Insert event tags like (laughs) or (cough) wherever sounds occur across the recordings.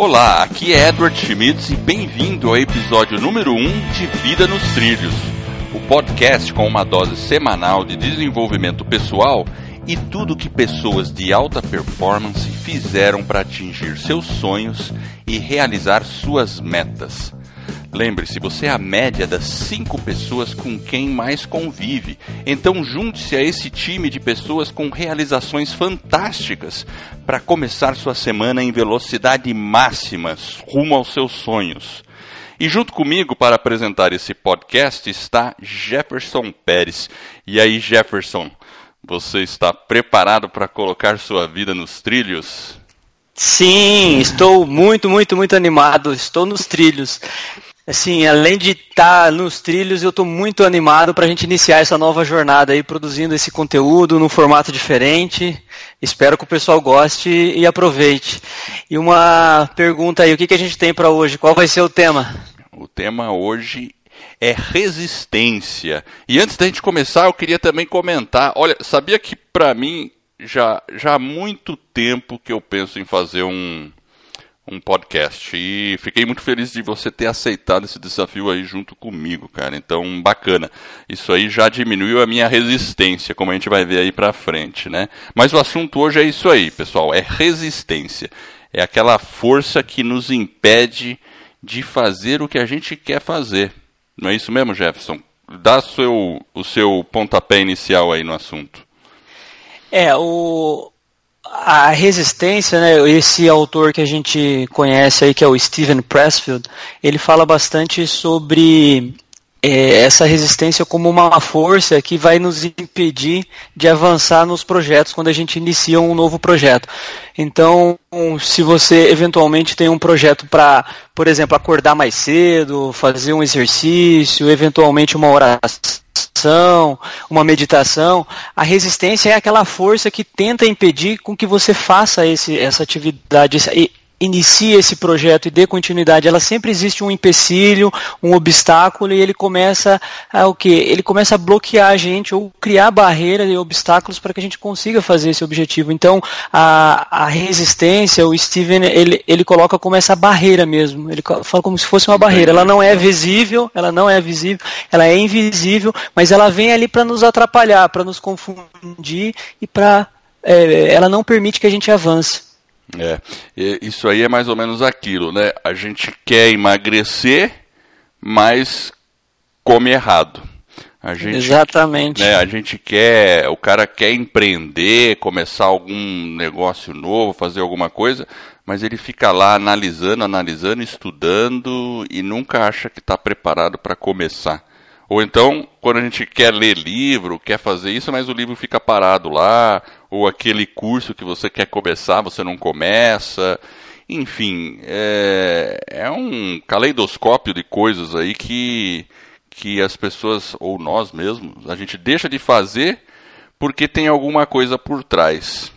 Olá, aqui é Edward Schmitz e bem-vindo ao episódio número 1 de Vida nos Trilhos, o podcast com uma dose semanal de desenvolvimento pessoal e tudo que pessoas de alta performance fizeram para atingir seus sonhos e realizar suas metas. Lembre-se, você é a média das cinco pessoas com quem mais convive. Então junte-se a esse time de pessoas com realizações fantásticas para começar sua semana em velocidade máxima rumo aos seus sonhos. E junto comigo para apresentar esse podcast está Jefferson Pérez. E aí, Jefferson, você está preparado para colocar sua vida nos trilhos? Sim, estou muito, muito, muito animado. Estou nos trilhos. Assim, além de estar tá nos trilhos, eu estou muito animado para a gente iniciar essa nova jornada aí, produzindo esse conteúdo num formato diferente. Espero que o pessoal goste e aproveite. E uma pergunta aí, o que, que a gente tem para hoje? Qual vai ser o tema? O tema hoje é resistência. E antes da gente começar, eu queria também comentar. Olha, sabia que para mim já, já há muito tempo que eu penso em fazer um, um podcast. E fiquei muito feliz de você ter aceitado esse desafio aí junto comigo, cara. Então, bacana. Isso aí já diminuiu a minha resistência, como a gente vai ver aí pra frente, né? Mas o assunto hoje é isso aí, pessoal. É resistência. É aquela força que nos impede de fazer o que a gente quer fazer. Não é isso mesmo, Jefferson? Dá seu, o seu pontapé inicial aí no assunto. É, o, a resistência, né, esse autor que a gente conhece aí, que é o Steven Pressfield, ele fala bastante sobre é, essa resistência como uma força que vai nos impedir de avançar nos projetos quando a gente inicia um novo projeto. Então, se você eventualmente tem um projeto para, por exemplo, acordar mais cedo, fazer um exercício, eventualmente uma oração, uma meditação, a resistência é aquela força que tenta impedir com que você faça esse, essa atividade, inicie esse projeto e dê continuidade, ela sempre existe um empecilho, um obstáculo e ele começa a o que? Ele começa a bloquear a gente ou criar barreiras e obstáculos para que a gente consiga fazer esse objetivo. Então, a, a resistência, o Steven, ele, ele coloca como essa barreira mesmo. Ele fala como se fosse uma barreira. Ela não é visível, ela não é visível, ela é invisível, mas ela vem ali para nos atrapalhar, para nos confundir e para é, ela não permite que a gente avance. É, isso aí é mais ou menos aquilo, né? A gente quer emagrecer, mas come errado. A gente, Exatamente. Né, a gente quer, o cara quer empreender, começar algum negócio novo, fazer alguma coisa, mas ele fica lá analisando, analisando, estudando e nunca acha que está preparado para começar. Ou então, quando a gente quer ler livro, quer fazer isso, mas o livro fica parado lá, ou aquele curso que você quer começar, você não começa. Enfim, é, é um caleidoscópio de coisas aí que, que as pessoas, ou nós mesmos, a gente deixa de fazer porque tem alguma coisa por trás.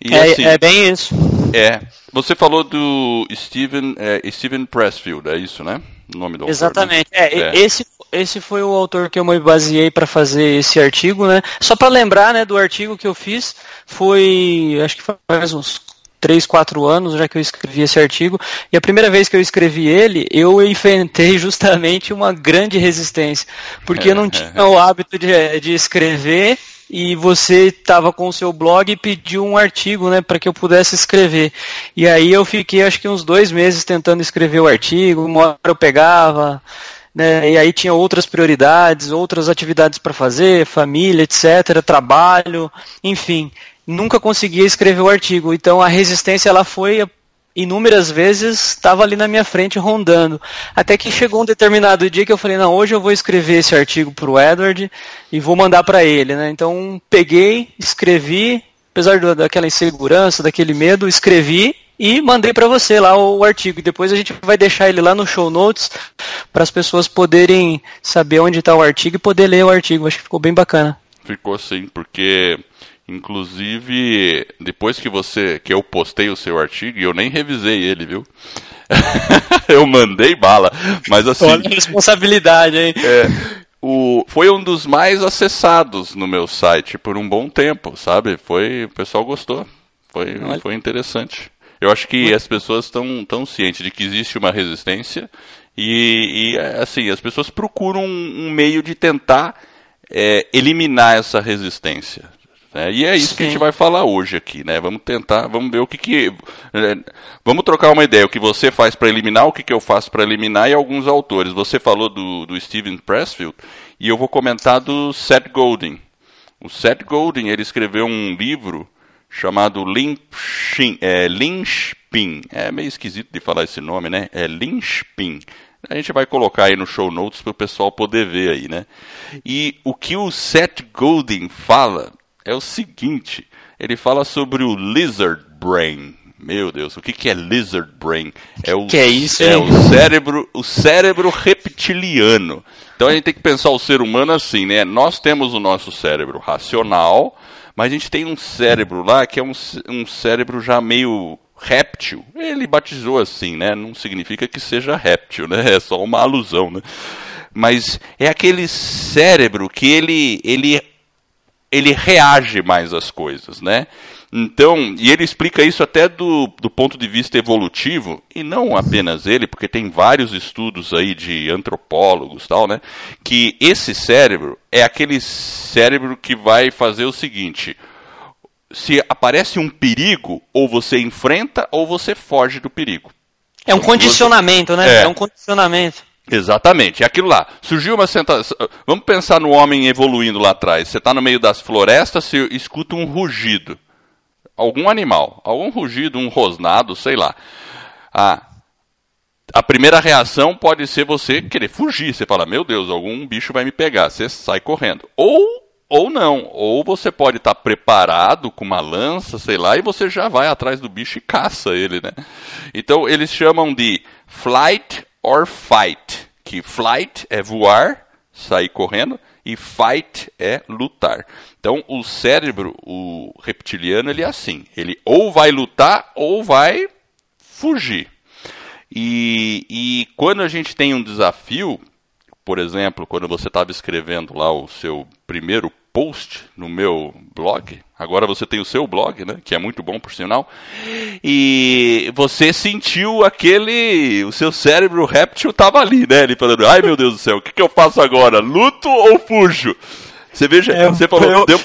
E, é, assim, é bem isso. É. Você falou do Steven, é, Steven Pressfield, é isso, né? O nome do Exatamente. Autor, né? é, é. Esse esse foi o autor que eu me baseei para fazer esse artigo, né? Só para lembrar, né, do artigo que eu fiz, foi, acho que faz uns 3, 4 anos já que eu escrevi esse artigo, e a primeira vez que eu escrevi ele, eu enfrentei (laughs) justamente uma grande resistência, porque eu não tinha o hábito de, de escrever e você estava com o seu blog e pediu um artigo, né, para que eu pudesse escrever. E aí eu fiquei acho que uns dois meses tentando escrever o artigo, uma hora eu pegava, né, e aí tinha outras prioridades, outras atividades para fazer, família, etc., trabalho, enfim, nunca conseguia escrever o artigo. Então a resistência ela foi inúmeras vezes estava ali na minha frente rondando. Até que chegou um determinado dia que eu falei, não, hoje eu vou escrever esse artigo para o Edward e vou mandar para ele. Né? Então peguei, escrevi, apesar daquela insegurança, daquele medo, escrevi e mandei para você lá o artigo. E depois a gente vai deixar ele lá no show notes para as pessoas poderem saber onde está o artigo e poder ler o artigo. Acho que ficou bem bacana. Ficou sim, porque inclusive depois que você que eu postei o seu artigo, eu nem revisei ele, viu? (laughs) eu mandei bala, mas assim. Olha a responsabilidade, hein? É, o, foi um dos mais acessados no meu site por um bom tempo, sabe? Foi, o pessoal gostou. Foi, foi interessante. Eu acho que as pessoas estão tão cientes de que existe uma resistência e, e assim, as pessoas procuram um, um meio de tentar é, eliminar essa resistência. Né? E é isso Sim. que a gente vai falar hoje aqui, né? Vamos tentar, vamos ver o que que... É, vamos trocar uma ideia, o que você faz para eliminar, o que, que eu faço para eliminar e alguns autores. Você falou do, do Steven Pressfield e eu vou comentar do Seth Godin. O Seth Godin, ele escreveu um livro chamado Lynchpin. É. É meio esquisito de falar esse nome, né? É Lynchpin. A gente vai colocar aí no show notes para o pessoal poder ver aí, né? E o que o Seth Godin fala é o seguinte: ele fala sobre o lizard brain. Meu Deus, o que, que é lizard brain? É o, que é isso? É o cérebro, o cérebro reptiliano. Então a gente tem que pensar o ser humano assim, né? Nós temos o nosso cérebro racional, mas a gente tem um cérebro lá que é um, um cérebro já meio réptil. Ele batizou assim, né? Não significa que seja réptil, né? (laughs) É só uma alusão, né? Mas é aquele cérebro que ele, ele, ele reage mais às coisas, né? Então, e ele explica isso até do, do ponto de vista evolutivo, e não apenas ele, porque tem vários estudos aí de antropólogos tal, né? Que esse cérebro é aquele cérebro que vai fazer o seguinte: se aparece um perigo, ou você enfrenta ou você foge do perigo. É um condicionamento, né? É, é um condicionamento. Exatamente, é aquilo lá. Surgiu uma sentação. Vamos pensar no homem evoluindo lá atrás. Você está no meio das florestas, você escuta um rugido. Algum animal, algum rugido, um rosnado, sei lá. Ah, a primeira reação pode ser você querer fugir. Você fala, meu Deus, algum bicho vai me pegar. Você sai correndo. Ou ou não. Ou você pode estar preparado com uma lança, sei lá, e você já vai atrás do bicho e caça ele, né? Então eles chamam de flight or fight. Que flight é voar, sair correndo, e fight é lutar. Então o cérebro, o reptiliano, ele é assim. Ele ou vai lutar ou vai fugir. E, e quando a gente tem um desafio, por exemplo, quando você estava escrevendo lá o seu primeiro post no meu blog. Agora você tem o seu blog, né? Que é muito bom por sinal. E você sentiu aquele. O seu cérebro réptil estava ali, né? Ele falando, ai meu Deus do céu, o que, que eu faço agora? Luto ou fujo? Você veja, é, você falou. Eu... Deu,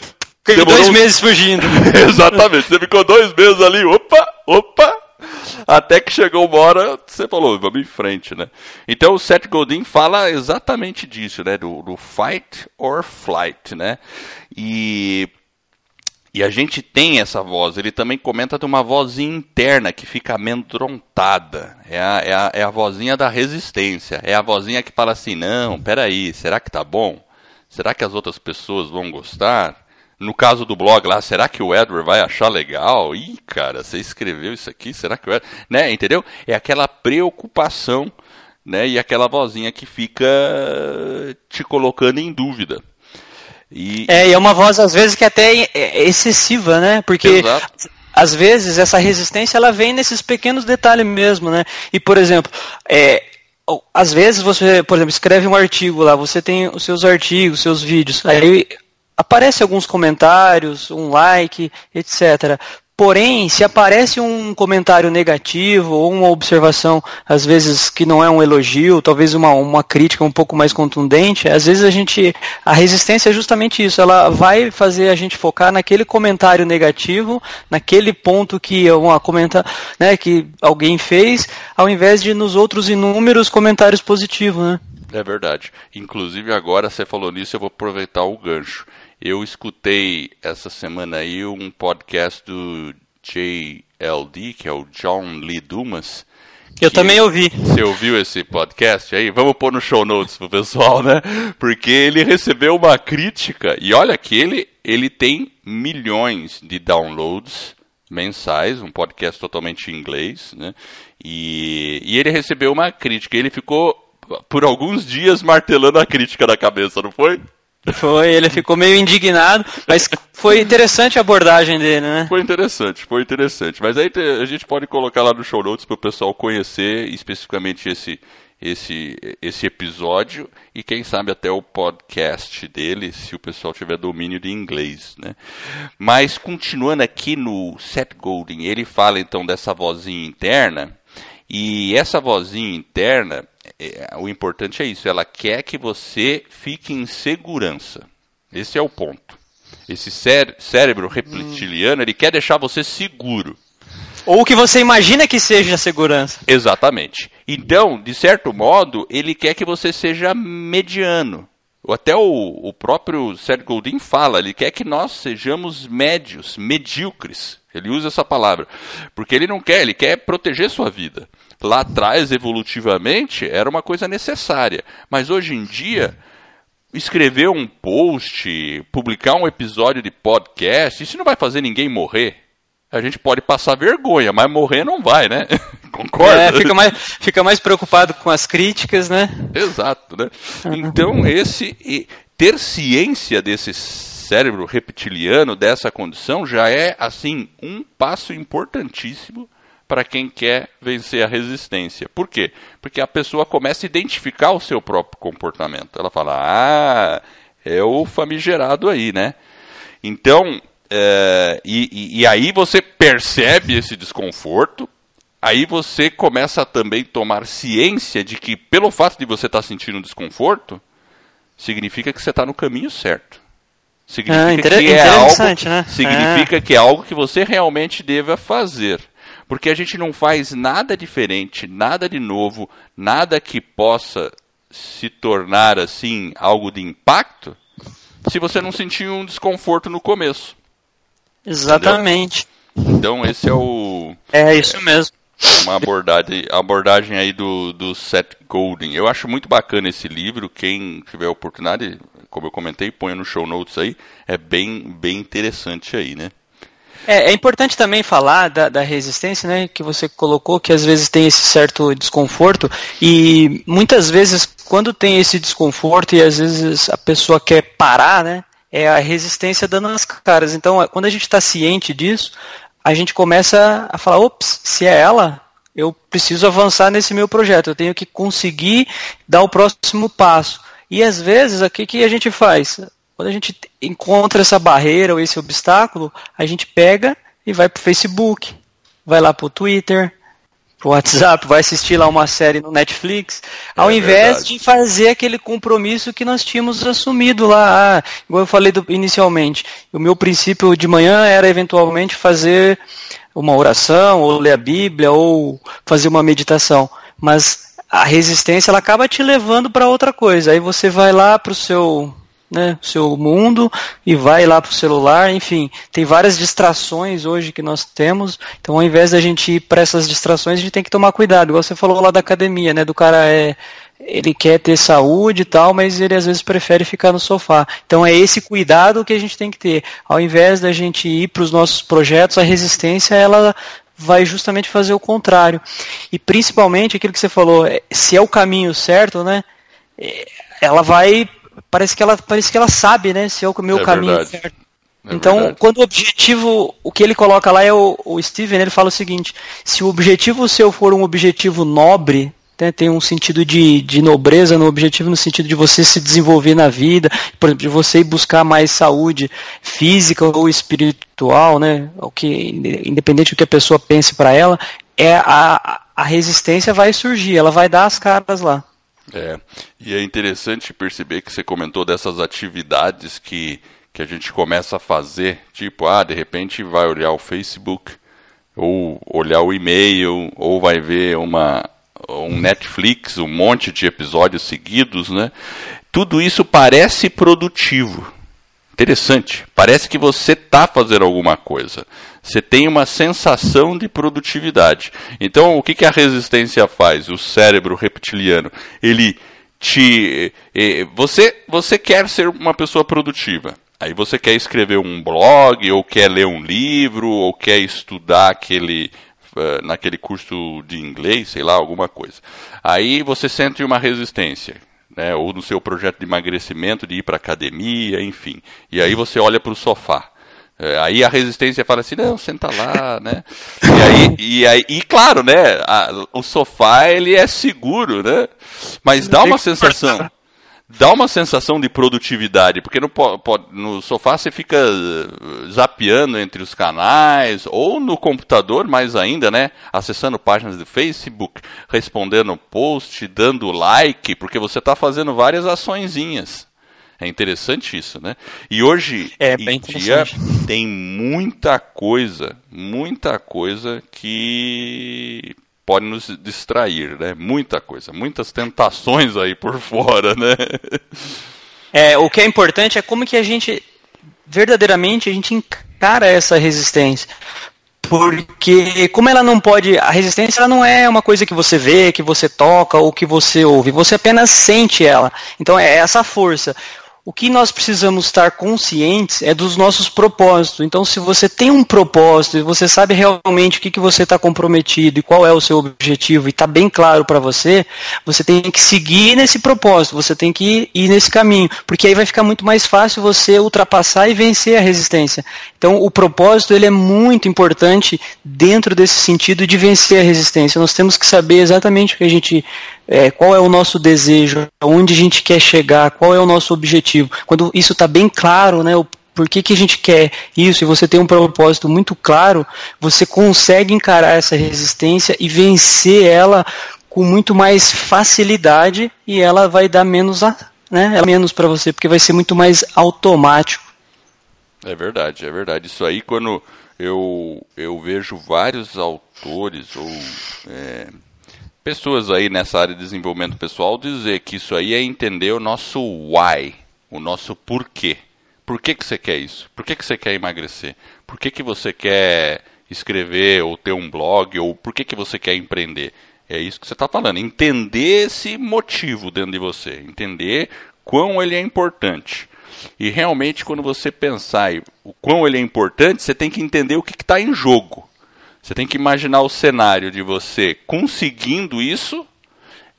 Fiquei dois meses fugindo. (laughs) Exatamente, você ficou dois meses ali, opa, opa, até que chegou uma hora, você falou, vamos em frente, né? Então o Seth Godin fala exatamente disso, né? Do, do fight or flight, né? E, e a gente tem essa voz. Ele também comenta de uma vozinha interna que fica amedrontada. É a, é, a, é a vozinha da resistência. É a vozinha que fala assim, não, peraí, será que tá bom? Será que as outras pessoas vão gostar? No caso do blog lá, será que o Edward vai achar legal? Ih, cara, você escreveu isso aqui, será que o Edward... Né, entendeu? É aquela preocupação, né, e aquela vozinha que fica te colocando em dúvida. E... É, e é uma voz às vezes que é até é excessiva, né? Porque Exato. às vezes essa resistência ela vem nesses pequenos detalhes mesmo, né? E por exemplo, é, às vezes você, por exemplo, escreve um artigo lá, você tem os seus artigos, seus vídeos, aí aparece alguns comentários, um like, etc. Porém, se aparece um comentário negativo ou uma observação, às vezes que não é um elogio, talvez uma, uma crítica um pouco mais contundente, às vezes a gente. A resistência é justamente isso. Ela vai fazer a gente focar naquele comentário negativo, naquele ponto que uma comenta, né, que alguém fez, ao invés de nos outros inúmeros comentários positivos, né? É verdade. Inclusive agora você falou nisso, eu vou aproveitar o gancho. Eu escutei essa semana aí um podcast do JLD, que é o John Lee Dumas. Eu também ouvi. Você ouviu esse podcast aí? Vamos pôr no show notes pro pessoal, né? Porque ele recebeu uma crítica, e olha que ele, ele tem milhões de downloads mensais, um podcast totalmente em inglês, né? E, e ele recebeu uma crítica. Ele ficou por alguns dias martelando a crítica na cabeça, não foi? Foi, ele ficou meio indignado, mas foi interessante a abordagem dele, né? Foi interessante, foi interessante. Mas aí a gente pode colocar lá no show notes para o pessoal conhecer especificamente esse, esse, esse episódio e quem sabe até o podcast dele, se o pessoal tiver domínio de inglês. Né? Mas continuando aqui no Seth Godin, ele fala então dessa vozinha interna, e essa vozinha interna, o importante é isso, ela quer que você fique em segurança. Esse é o ponto. Esse cé cérebro reptiliano, hum. ele quer deixar você seguro. Ou o que você imagina que seja segurança. Exatamente. Então, de certo modo, ele quer que você seja mediano. Até o, o próprio Seth Godin fala, ele quer que nós sejamos médios, medíocres. Ele usa essa palavra. Porque ele não quer, ele quer proteger sua vida. Lá atrás, evolutivamente, era uma coisa necessária. Mas hoje em dia, escrever um post, publicar um episódio de podcast, isso não vai fazer ninguém morrer a gente pode passar vergonha, mas morrer não vai, né? (laughs) Concorda? É, fica mais, fica mais preocupado com as críticas, né? Exato, né? Então, esse ter ciência desse cérebro reptiliano, dessa condição, já é, assim, um passo importantíssimo para quem quer vencer a resistência. Por quê? Porque a pessoa começa a identificar o seu próprio comportamento. Ela fala, ah, é o famigerado aí, né? Então, é, e, e, aí você percebe esse desconforto, aí você começa a também tomar ciência de que, pelo fato de você estar tá sentindo desconforto, significa que você está no caminho certo. Significa ah, que é algo, né? significa é. que é algo que você realmente deva fazer. Porque a gente não faz nada diferente, nada de novo, nada que possa se tornar assim algo de impacto, se você não sentir um desconforto no começo. Exatamente. Entendeu? Então esse é o. É isso é, mesmo. Uma abordagem, abordagem aí do, do Seth Godin. Eu acho muito bacana esse livro. Quem tiver oportunidade, como eu comentei, ponha no show notes aí. É bem, bem interessante aí, né? É, é, importante também falar da, da, resistência, né, que você colocou, que às vezes tem esse certo desconforto, e muitas vezes, quando tem esse desconforto e às vezes a pessoa quer parar, né, é a resistência dando nas caras. Então, quando a gente está ciente disso, a gente começa a falar: ops, se é ela, eu preciso avançar nesse meu projeto, eu tenho que conseguir dar o próximo passo. E às vezes, o que, que a gente faz? Quando a gente encontra essa barreira ou esse obstáculo, a gente pega e vai para o Facebook, vai lá para o Twitter, pro WhatsApp, vai assistir lá uma série no Netflix, ao é invés verdade. de fazer aquele compromisso que nós tínhamos assumido lá, ah, igual eu falei do, inicialmente. O meu princípio de manhã era eventualmente fazer uma oração, ou ler a Bíblia, ou fazer uma meditação. Mas a resistência ela acaba te levando para outra coisa. Aí você vai lá para o seu né, seu mundo e vai lá para o celular, enfim, tem várias distrações hoje que nós temos, então ao invés da gente ir para essas distrações, a gente tem que tomar cuidado, igual você falou lá da academia, né, do cara é, ele quer ter saúde e tal, mas ele às vezes prefere ficar no sofá. Então é esse cuidado que a gente tem que ter. Ao invés da gente ir para os nossos projetos, a resistência ela vai justamente fazer o contrário. E principalmente aquilo que você falou, é, se é o caminho certo, né? É, ela vai parece que ela parece que ela sabe, né, se é o meu é caminho verdade. certo. É então, verdade. quando o objetivo, o que ele coloca lá é o, o Steven, ele fala o seguinte: se o objetivo seu for um objetivo nobre, né, tem um sentido de, de nobreza no objetivo, no sentido de você se desenvolver na vida, por exemplo, de você ir buscar mais saúde física ou espiritual, né, o que, independente do que a pessoa pense para ela, é a, a resistência vai surgir, ela vai dar as caras lá. É, e é interessante perceber que você comentou dessas atividades que, que a gente começa a fazer, tipo, ah, de repente vai olhar o Facebook, ou olhar o e-mail, ou vai ver uma, um Netflix, um monte de episódios seguidos, né? Tudo isso parece produtivo. Interessante. Parece que você está fazendo alguma coisa. Você tem uma sensação de produtividade. Então, o que, que a resistência faz? O cérebro reptiliano, ele te, eh, você, você quer ser uma pessoa produtiva. Aí você quer escrever um blog, ou quer ler um livro, ou quer estudar aquele, uh, naquele curso de inglês, sei lá, alguma coisa. Aí você sente uma resistência né, ou no seu projeto de emagrecimento, de ir para academia, enfim. E aí você olha para o sofá. É, aí a resistência fala assim, não, senta lá, né? E aí, e aí, e claro, né? A, o sofá ele é seguro, né? Mas dá uma sensação, dá uma sensação de produtividade, porque no, no sofá você fica uh, zapeando entre os canais, ou no computador mais ainda, né? Acessando páginas do Facebook, respondendo post, dando like, porque você está fazendo várias açõezinhas. É interessante isso, né? E hoje é, em dia tem muita coisa, muita coisa que pode nos distrair, né? Muita coisa, muitas tentações aí por (laughs) fora, né? É, o que é importante é como que a gente verdadeiramente a gente encara essa resistência. Porque como ela não pode, a resistência ela não é uma coisa que você vê, que você toca ou que você ouve, você apenas sente ela. Então é essa força o que nós precisamos estar conscientes é dos nossos propósitos. Então, se você tem um propósito e você sabe realmente o que, que você está comprometido e qual é o seu objetivo e está bem claro para você, você tem que seguir nesse propósito, você tem que ir nesse caminho, porque aí vai ficar muito mais fácil você ultrapassar e vencer a resistência. Então, o propósito ele é muito importante dentro desse sentido de vencer a resistência. Nós temos que saber exatamente o que a gente é, qual é o nosso desejo, onde a gente quer chegar, qual é o nosso objetivo. Quando isso está bem claro, né, o por que, que a gente quer isso, e você tem um propósito muito claro, você consegue encarar essa resistência e vencer ela com muito mais facilidade e ela vai dar menos, a, né, menos para você, porque vai ser muito mais automático. É verdade, é verdade. Isso aí, quando eu, eu vejo vários autores ou é, pessoas aí nessa área de desenvolvimento pessoal dizer que isso aí é entender o nosso why, o nosso porquê. Por que, que você quer isso? Por que, que você quer emagrecer? Por que, que você quer escrever ou ter um blog? Ou por que, que você quer empreender? É isso que você está falando. Entender esse motivo dentro de você. Entender quão ele é importante. E realmente, quando você pensar o quão ele é importante, você tem que entender o que está em jogo. Você tem que imaginar o cenário de você conseguindo isso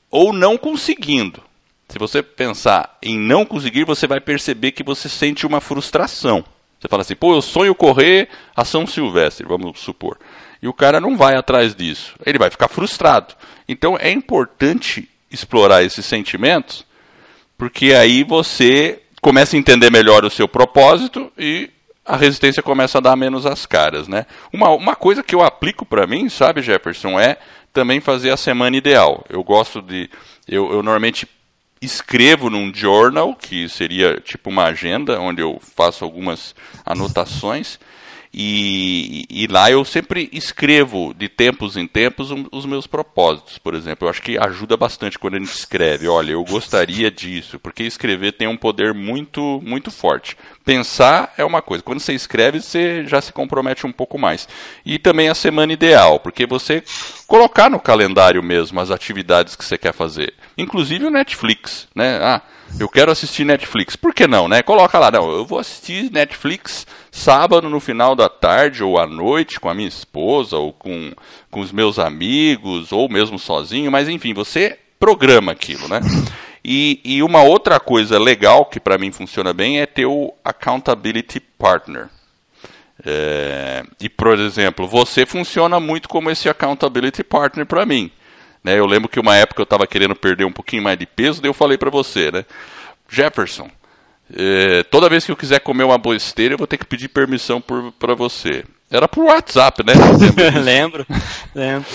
ou não conseguindo. Se você pensar em não conseguir, você vai perceber que você sente uma frustração. Você fala assim, pô, eu sonho correr a São Silvestre, vamos supor. E o cara não vai atrás disso. Ele vai ficar frustrado. Então é importante explorar esses sentimentos, porque aí você começa a entender melhor o seu propósito e a resistência começa a dar menos as caras, né? Uma, uma coisa que eu aplico para mim, sabe, Jefferson, é também fazer a semana ideal. Eu gosto de. Eu, eu normalmente escrevo num journal, que seria tipo uma agenda, onde eu faço algumas anotações. E, e, lá eu sempre escrevo de tempos em tempos um, os meus propósitos, por exemplo. Eu acho que ajuda bastante quando a gente escreve. Olha, eu gostaria disso, porque escrever tem um poder muito, muito forte. Pensar é uma coisa, quando você escreve, você já se compromete um pouco mais. E também a semana ideal, porque você colocar no calendário mesmo as atividades que você quer fazer. Inclusive o Netflix, né? Ah, eu quero assistir Netflix. Por que não, né? Coloca lá, não, eu vou assistir Netflix sábado no final da tarde ou à noite com a minha esposa ou com, com os meus amigos ou mesmo sozinho, mas enfim, você programa aquilo, né? E, e uma outra coisa legal que para mim funciona bem é ter o accountability partner. É, e por exemplo, você funciona muito como esse accountability partner para mim. Né? Eu lembro que uma época eu estava querendo perder um pouquinho mais de peso, daí eu falei para você, né? Jefferson, é, toda vez que eu quiser comer uma besteira, eu vou ter que pedir permissão para você. Era por WhatsApp, né? (laughs) lembro, lembro.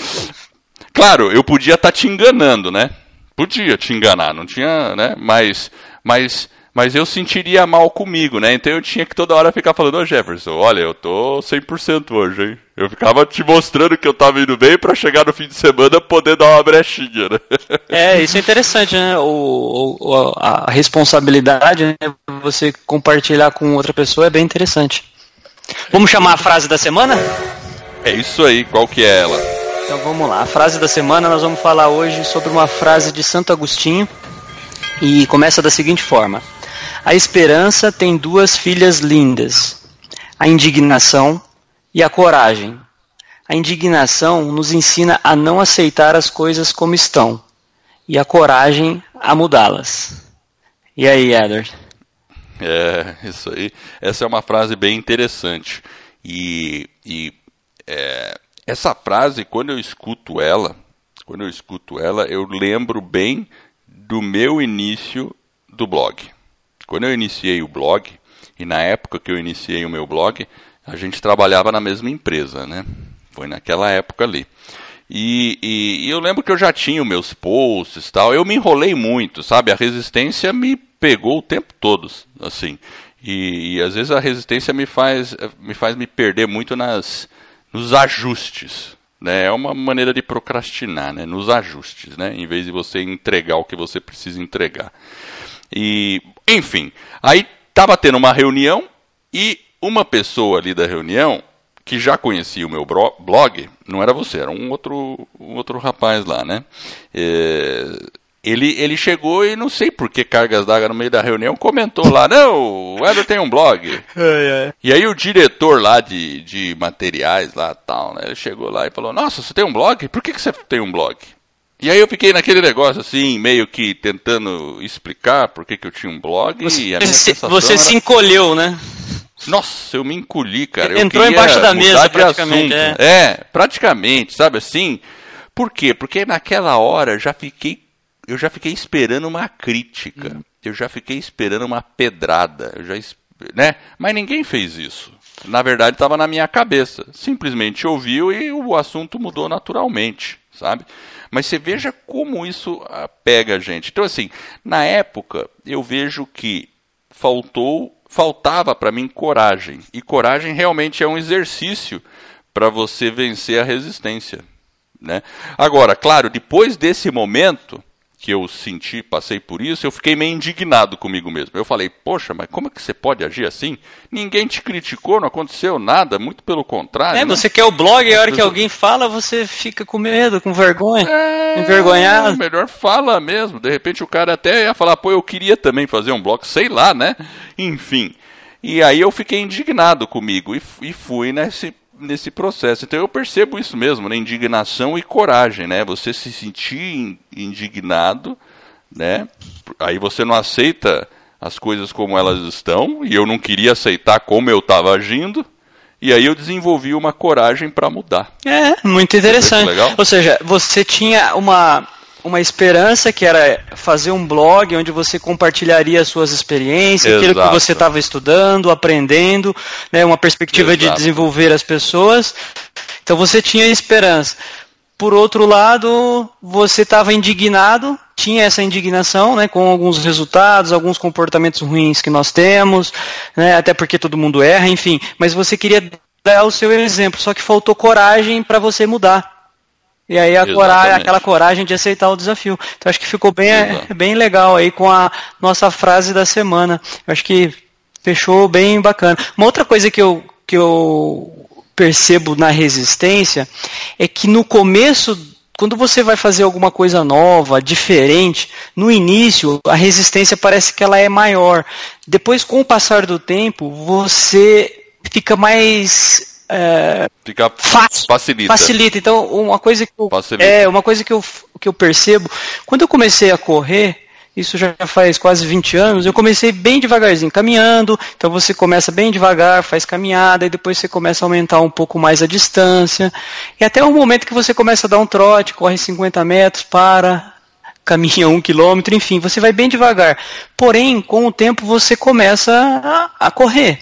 Claro, eu podia estar tá te enganando, né? Podia te enganar, não tinha, né? Mas, mas mas eu sentiria mal comigo, né? Então eu tinha que toda hora ficar falando, ô Jefferson, olha, eu tô 100% hoje, hein? Eu ficava te mostrando que eu tava indo bem para chegar no fim de semana poder dar uma brechinha, né? (laughs) É, isso é interessante, né? O, o a responsabilidade, né? Você compartilhar com outra pessoa é bem interessante. Vamos chamar a frase da semana? É isso aí, qual que é ela? Então vamos lá, a frase da semana nós vamos falar hoje sobre uma frase de Santo Agostinho e começa da seguinte forma: a esperança tem duas filhas lindas: a indignação e a coragem. A indignação nos ensina a não aceitar as coisas como estão, e a coragem a mudá-las. E aí, Edward? É, isso aí. Essa é uma frase bem interessante. E, e é, essa frase, quando eu escuto ela, quando eu escuto ela, eu lembro bem do meu início do blog. Quando eu iniciei o blog, e na época que eu iniciei o meu blog, a gente trabalhava na mesma empresa, né? Foi naquela época ali. E, e, e, eu lembro que eu já tinha os meus posts tal. Eu me enrolei muito, sabe? A resistência me pegou o tempo todo, assim. E, e às vezes a resistência me faz, me faz me perder muito nas, nos ajustes. Né? É uma maneira de procrastinar, né? Nos ajustes, né? Em vez de você entregar o que você precisa entregar. E, enfim, aí estava tendo uma reunião e uma pessoa ali da reunião que já conhecia o meu blog, não era você, era um outro, um outro rapaz lá, né? É, ele, ele chegou e não sei por que cargas d'água no meio da reunião comentou lá, não, o Eder tem um blog. (laughs) É, é. E aí o diretor lá de, de materiais lá tal, né? Ele chegou lá e falou, nossa, você tem um blog? Por que, que você tem um blog? E aí eu fiquei naquele negócio assim, meio que tentando explicar por que, que eu tinha um blog. Você, e a minha se, você era... se encolheu, né? Nossa, eu me encolhi, cara. Entrou embaixo da mesa, praticamente. É. é, praticamente, sabe assim? Por quê? Porque naquela hora já fiquei, eu já fiquei esperando uma crítica. Hum. Eu já fiquei esperando uma pedrada. Eu já, né? Mas ninguém fez isso. Na verdade, estava na minha cabeça. Simplesmente ouviu e o assunto mudou naturalmente, sabe? Mas você veja como isso ah, pega a gente. Então, assim, na época, eu vejo que faltou faltava para mim coragem. E coragem realmente é um exercício para você vencer a resistência. Né? Agora, claro, depois desse momento que eu senti, passei por isso, eu fiquei meio indignado comigo mesmo. Eu falei, poxa, mas como é que você pode agir assim? Ninguém te criticou, não aconteceu nada, muito pelo contrário. É, né? você quer o blog e a hora que alguém fala, você fica com medo, com vergonha, é, envergonhado. Melhor fala mesmo. De repente o cara até ia falar, pô, eu queria também fazer um blog, sei lá, né? Enfim. E aí eu fiquei indignado comigo e, e fui nesse nesse processo. Então eu percebo isso mesmo, né? indignação e coragem, né? Você se sentir indignado, né? Aí você não aceita as coisas como elas estão, e eu não queria aceitar como eu estava agindo, e aí eu desenvolvi uma coragem para mudar. É, muito interessante. Ou seja, você tinha uma uma esperança que era fazer um blog onde você compartilharia suas experiências, Exato. aquilo que você estava estudando, aprendendo, né, uma perspectiva Exato. de desenvolver as pessoas. Então você tinha esperança. Por outro lado, você estava indignado, tinha essa indignação, né, com alguns resultados, alguns comportamentos ruins que nós temos, né, até porque todo mundo erra, enfim. Mas você queria dar o seu exemplo, só que faltou coragem para você mudar. E aí a coragem, aquela coragem de aceitar o desafio. Então acho que ficou bem, é, bem legal aí com a nossa frase da semana. Eu acho que fechou bem bacana. Uma outra coisa que eu, que eu percebo na resistência é que no começo quando você vai fazer alguma coisa nova, diferente, no início a resistência parece que ela é maior. Depois, com o passar do tempo, você fica mais é, Fica facilita. Facilita. Então, uma coisa que eu, é uma coisa que eu, que eu percebo, quando eu comecei a correr, isso já faz quase 20 anos, eu comecei bem devagarzinho, caminhando, então você começa bem devagar, faz caminhada, e depois você começa a aumentar um pouco mais a distância, e até o momento que você começa a dar um trote, corre 50 metros, para, caminha um quilômetro, enfim, você vai bem devagar. Porém, com o tempo você começa a, a correr.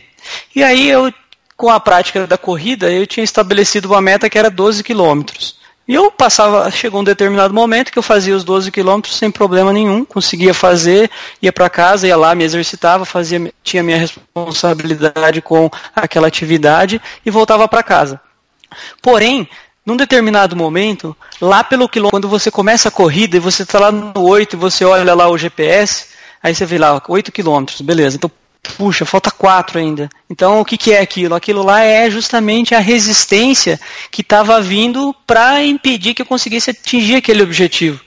E aí eu com a prática da corrida, eu tinha estabelecido uma meta que era 12 quilômetros. E eu passava, chegou um determinado momento que eu fazia os 12 quilômetros sem problema nenhum, conseguia fazer, ia para casa, ia lá, me exercitava, fazia, tinha minha responsabilidade com aquela atividade e voltava para casa. Porém, num determinado momento, lá pelo quilômetro, quando você começa a corrida e você está lá no 8 e você olha lá o GPS, aí você vê lá 8 quilômetros, beleza. Então puxa, falta quatro ainda. Então, o que, que é aquilo? Aquilo lá é justamente a resistência que estava vindo para impedir que eu conseguisse atingir aquele objetivo.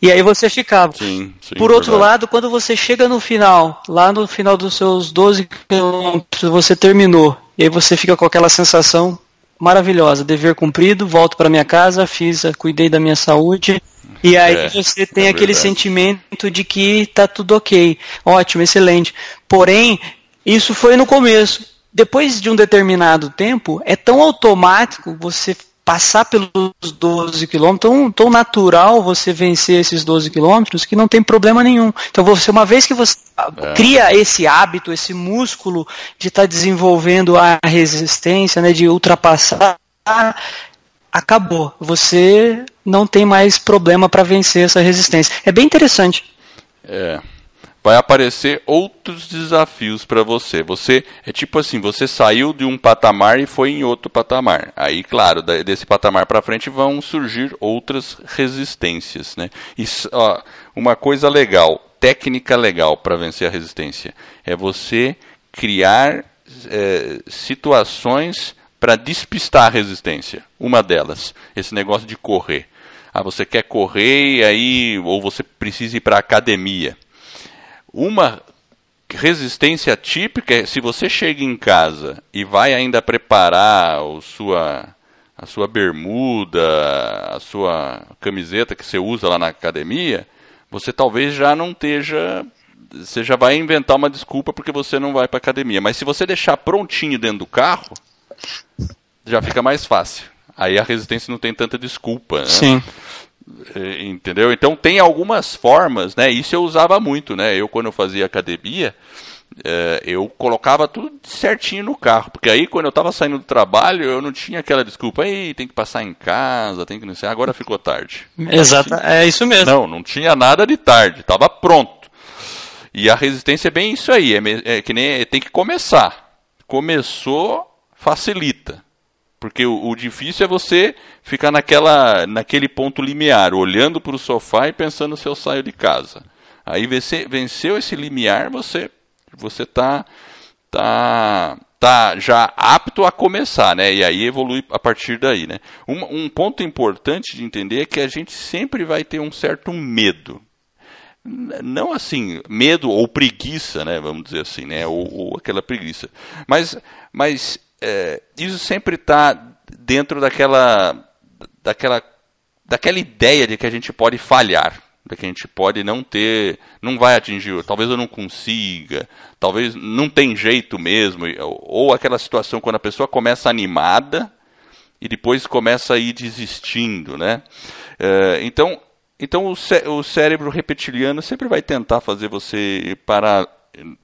E aí você ficava. Sim, sim, Por outro verdade. lado, quando você chega no final, lá no final dos seus 12 quilômetros, você terminou. E aí você fica com aquela sensação maravilhosa, dever cumprido, volto para minha casa, fiz, cuidei da minha saúde, E aí é, você tem é aquele sentimento de que tá tudo ok, ótimo, excelente. Porém, isso foi no começo. Depois de um determinado tempo, é tão automático você passar pelos 12 quilômetros, tão, tão natural você vencer esses 12 quilômetros que não tem problema nenhum. Então, você, uma vez que você é. cria esse hábito, esse músculo de estar tá desenvolvendo a resistência, né, de ultrapassar, acabou. Você não tem mais problema para vencer essa resistência. É bem interessante. É vai aparecer outros desafios para você. Você é tipo assim, você saiu de um patamar e foi em outro patamar. Aí, claro, desse patamar para frente vão surgir outras resistências, né? Isso, ó, uma coisa legal, técnica legal para vencer a resistência é você criar é, situações para despistar a resistência. Uma delas, esse negócio de correr. Ah, você quer correr e aí ou você precisa ir para academia. Uma resistência típica é se você chega em casa e vai ainda preparar o sua, a sua bermuda, a sua camiseta que você usa lá na academia, você talvez já não esteja. Você já vai inventar uma desculpa porque você não vai para academia. Mas se você deixar prontinho dentro do carro, já fica mais fácil. Aí a resistência não tem tanta desculpa. Né? Sim. É, entendeu? Então tem algumas formas, né? Isso eu usava muito, né? Eu quando eu fazia academia, é, eu colocava tudo certinho no carro, porque aí quando eu estava saindo do trabalho, eu não tinha aquela desculpa, aí tem que passar em casa, tem que não sei, agora ficou tarde. Exato, é isso mesmo. Não, não tinha nada de tarde, estava pronto. E a resistência é bem isso aí, é, é que nem tem que começar. Começou, facilita. Porque o, o, difícil é você ficar naquela, naquele ponto limiar, olhando para o sofá e pensando se eu saio de casa. Aí vencer, venceu esse limiar, você você tá, tá, tá já apto a começar, né? E aí evolui a partir daí, né? Um, um ponto importante de entender é que a gente sempre vai ter um certo medo. Não assim, medo ou preguiça, né? Vamos dizer assim, né? Ou, ou aquela preguiça. Mas, mas é, isso sempre está dentro daquela, daquela, daquela ideia de que a gente pode falhar, de que a gente pode não ter, não vai atingir, talvez eu não consiga, talvez não tem jeito mesmo, ou aquela situação quando a pessoa começa animada e depois começa a ir desistindo, né? É, então, então o, cé o cérebro reptiliano sempre vai tentar fazer você parar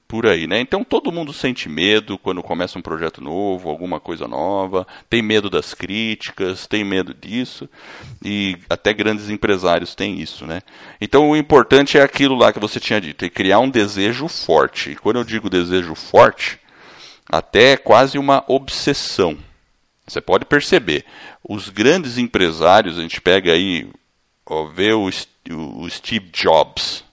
por aí, né? Então todo mundo sente medo quando começa um projeto novo, alguma coisa nova, tem medo das críticas, tem medo disso, e até grandes empresários têm isso, né? Então o importante é aquilo lá que você tinha dito, é criar um desejo forte. E quando eu digo desejo forte, até é quase uma obsessão. Você pode perceber, os grandes empresários, a gente pega aí, ó, vê o, o Steve Jobs,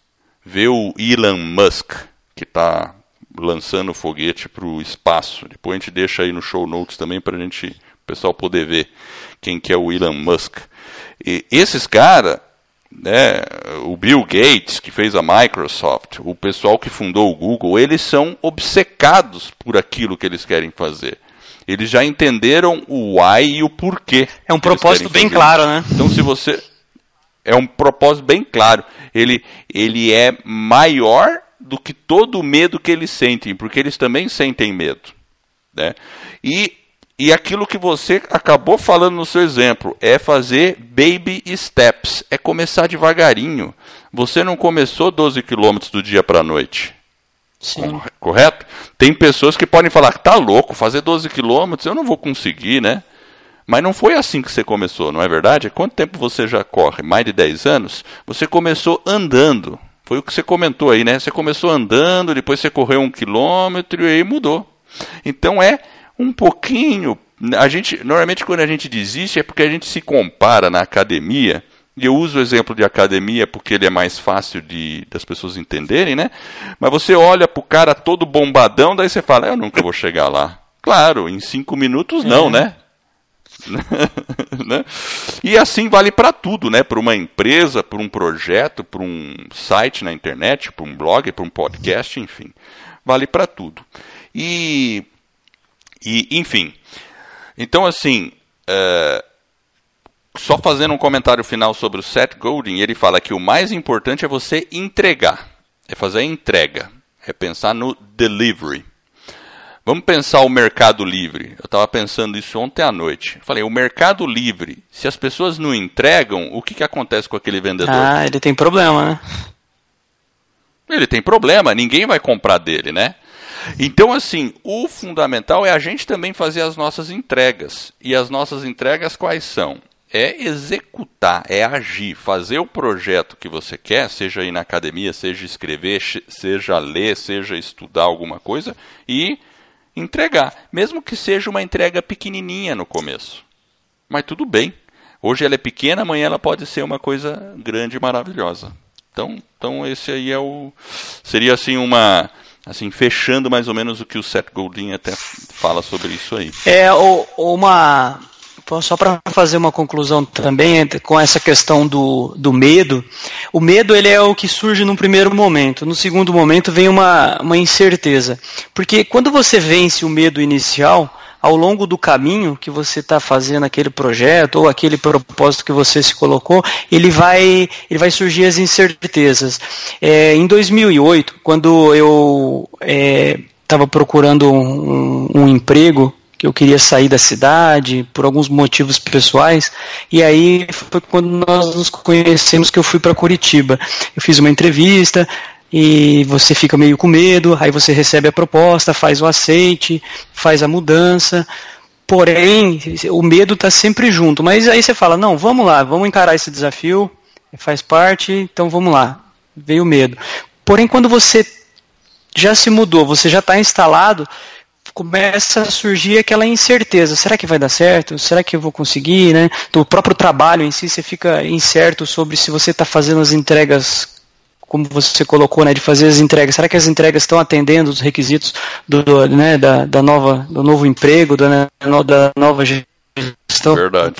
vê o Elon Musk, que está lançando o foguete para o espaço. Depois a gente deixa aí no show notes também para a gente, o pessoal poder ver quem que é o Elon Musk. E esses caras, né, o Bill Gates, que fez a Microsoft, o pessoal que fundou o Google, eles são obcecados por aquilo que eles querem fazer. Eles já entenderam o why e o porquê. É um propósito bem claro, né? Então, se você. É um propósito bem claro. Ele, ele é maior do que todo o medo que eles sentem, porque eles também sentem medo. Né? E, e aquilo que você acabou falando no seu exemplo é fazer baby steps, é começar devagarinho. Você não começou 12 quilômetros do dia para a noite. Sim. Correto? Tem pessoas que podem falar, tá louco, fazer 12 quilômetros eu não vou conseguir, né? Mas não foi assim que você começou, não é verdade? Quanto tempo você já corre? Mais de 10 anos? Você começou andando. Foi o que você comentou aí, né? Você começou andando, depois você correu um quilômetro e aí mudou. Então é um pouquinho. A gente normalmente quando a gente desiste é porque a gente se compara na academia. E eu uso o exemplo de academia porque ele é mais fácil de das pessoas entenderem, né? Mas você olha pro cara todo bombadão, daí você fala, eu nunca vou chegar lá. Claro, em cinco minutos não, é. né? (laughs) né? E assim vale para tudo, né? Para uma empresa, para um projeto, para um site na internet, para um blog, para um podcast, enfim, vale para tudo. E, e, enfim, então assim, uh, só fazendo um comentário final sobre o Seth Godin, ele fala que o mais importante é você entregar, é fazer a entrega, é pensar no delivery. Vamos pensar o Mercado Livre. Eu estava pensando isso ontem à noite. falei, o Mercado Livre, se as pessoas não entregam, o que, que acontece com aquele vendedor? Ah, ele tem problema, né? Ele tem problema, ninguém vai comprar dele, né? Então, assim, o fundamental é a gente também fazer as nossas entregas. E as nossas entregas quais são? É executar, é agir, fazer o projeto que você quer, seja ir na academia, seja escrever, seja ler, seja estudar alguma coisa, e entregar, mesmo que seja uma entrega pequenininha no começo. Mas tudo bem. Hoje ela é pequena, amanhã ela pode ser uma coisa grande e maravilhosa. Então, então esse aí é o seria assim uma assim fechando mais ou menos o que o Seth Godin até fala sobre isso aí. É uma só para fazer uma conclusão também com essa questão do, do medo, o medo ele é o que surge no primeiro momento, no segundo momento vem uma, uma incerteza. Porque quando você vence o medo inicial, ao longo do caminho que você está fazendo aquele projeto ou aquele propósito que você se colocou, ele vai, ele vai surgir as incertezas. É, em 2008, quando eu estava é, procurando um, um emprego que eu queria sair da cidade por alguns motivos pessoais. E aí foi quando nós nos conhecemos que eu fui para Curitiba. Eu fiz uma entrevista e você fica meio com medo, aí você recebe a proposta, faz o aceite, faz a mudança. Porém, o medo está sempre junto. Mas aí você fala: não, vamos lá, vamos encarar esse desafio, faz parte, então vamos lá. Veio o medo. Porém, quando você já se mudou, você já está instalado, começa a surgir aquela incerteza. Será que vai dar certo? Será que eu vou conseguir? Né? Do próprio trabalho em si, você fica incerto sobre se você está fazendo as entregas como você colocou, né, de fazer as entregas. Será que as entregas estão atendendo os requisitos do, do né, da, da, nova, do novo emprego, da, né, da nova gestão? Verdade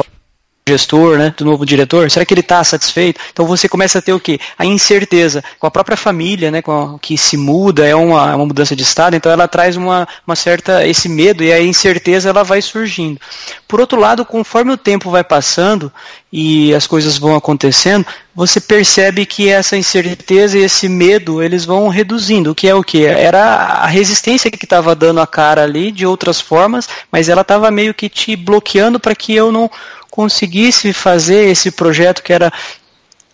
gestor, né, do novo diretor, será que ele está satisfeito? Então você começa a ter o quê? A incerteza com a própria família, né, com a, que se muda, é uma, uma mudança de estado, então ela traz uma, uma certa, esse medo e a incerteza ela vai surgindo. Por outro lado, conforme o tempo vai passando e as coisas vão acontecendo, você percebe que essa incerteza e esse medo, eles vão reduzindo, o que é o que? Era a resistência que estava dando a cara ali de outras formas, mas ela estava meio que te bloqueando para que eu não conseguisse fazer esse projeto que era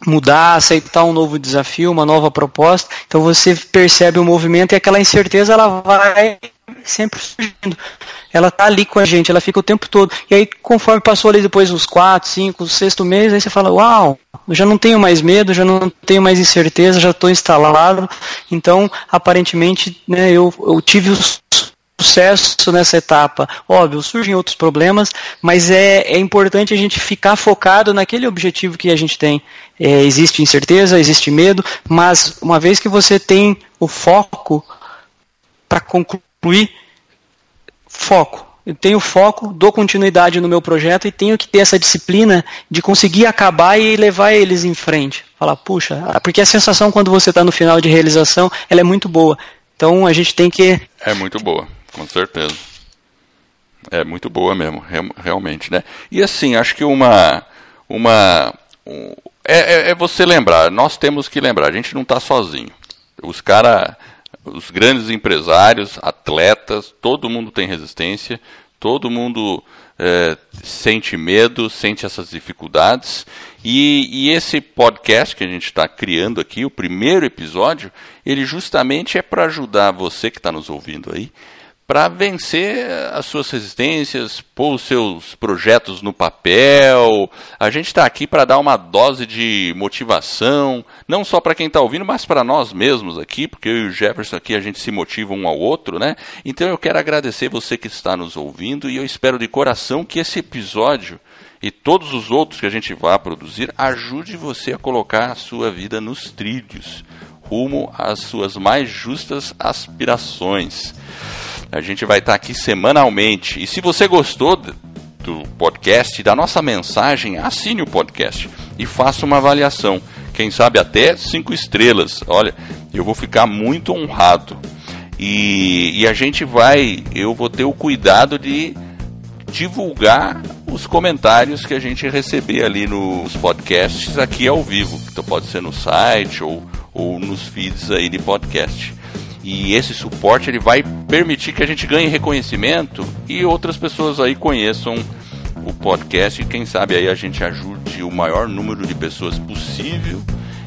mudar, aceitar um novo desafio, uma nova proposta. Então você percebe o movimento e aquela incerteza ela vai sempre surgindo. Ela tá ali com a gente, ela fica o tempo todo. E aí, conforme passou ali depois uns 4, 5, sexto mês, aí você fala, uau, eu já não tenho mais medo, já não tenho mais incerteza, já estou instalado. Então, aparentemente, né, eu, eu tive os sucesso nessa etapa. Óbvio, surgem outros problemas, mas é, é importante a gente ficar focado naquele objetivo que a gente tem. É, existe incerteza, existe medo, mas uma vez que você tem o foco para concluir, foco. Eu tenho foco, dou continuidade no meu projeto e tenho que ter essa disciplina de conseguir acabar e levar eles em frente. Falar, puxa, porque a sensação quando você está no final de realização, ela é muito boa. Então a gente tem que. É muito boa. Com certeza. É muito boa mesmo, realmente, né? E assim, acho que uma. uma um, é, é, é, você lembrar, nós temos que lembrar, a gente não está sozinho. Os caras, os grandes empresários, atletas, todo mundo tem resistência, todo mundo é, sente medo, sente essas dificuldades. E, e esse podcast que a gente está criando aqui, o primeiro episódio, ele justamente é para ajudar você que está nos ouvindo aí para vencer as suas resistências, pôr os seus projetos no papel. A gente está aqui para dar uma dose de motivação, não só para quem está ouvindo, mas para nós mesmos aqui, porque eu e o Jefferson aqui a gente se motiva um ao outro, né? Então eu quero agradecer você que está nos ouvindo e eu espero de coração que esse episódio e todos os outros que a gente vai produzir ajude você a colocar a sua vida nos trilhos, rumo às suas mais justas aspirações. A gente vai estar aqui semanalmente. E se você gostou do podcast, da nossa mensagem, assine o podcast e faça uma avaliação. Quem sabe até cinco estrelas. Olha, eu vou ficar muito honrado. E, e a gente vai, eu vou ter o cuidado de divulgar os comentários que a gente receber ali nos podcasts aqui ao vivo. Então pode ser no site ou, ou nos feeds aí de podcast. E esse suporte ele vai permitir que a gente ganhe reconhecimento e outras pessoas aí conheçam o podcast e quem sabe aí a gente ajude o maior número de pessoas possível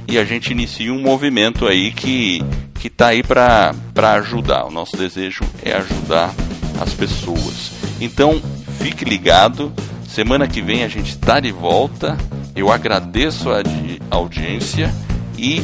e a gente inicia um movimento aí que que tá aí para ajudar. O nosso desejo é ajudar as pessoas. Então, fique ligado. Semana que vem a gente está de volta. Eu agradeço a audiência e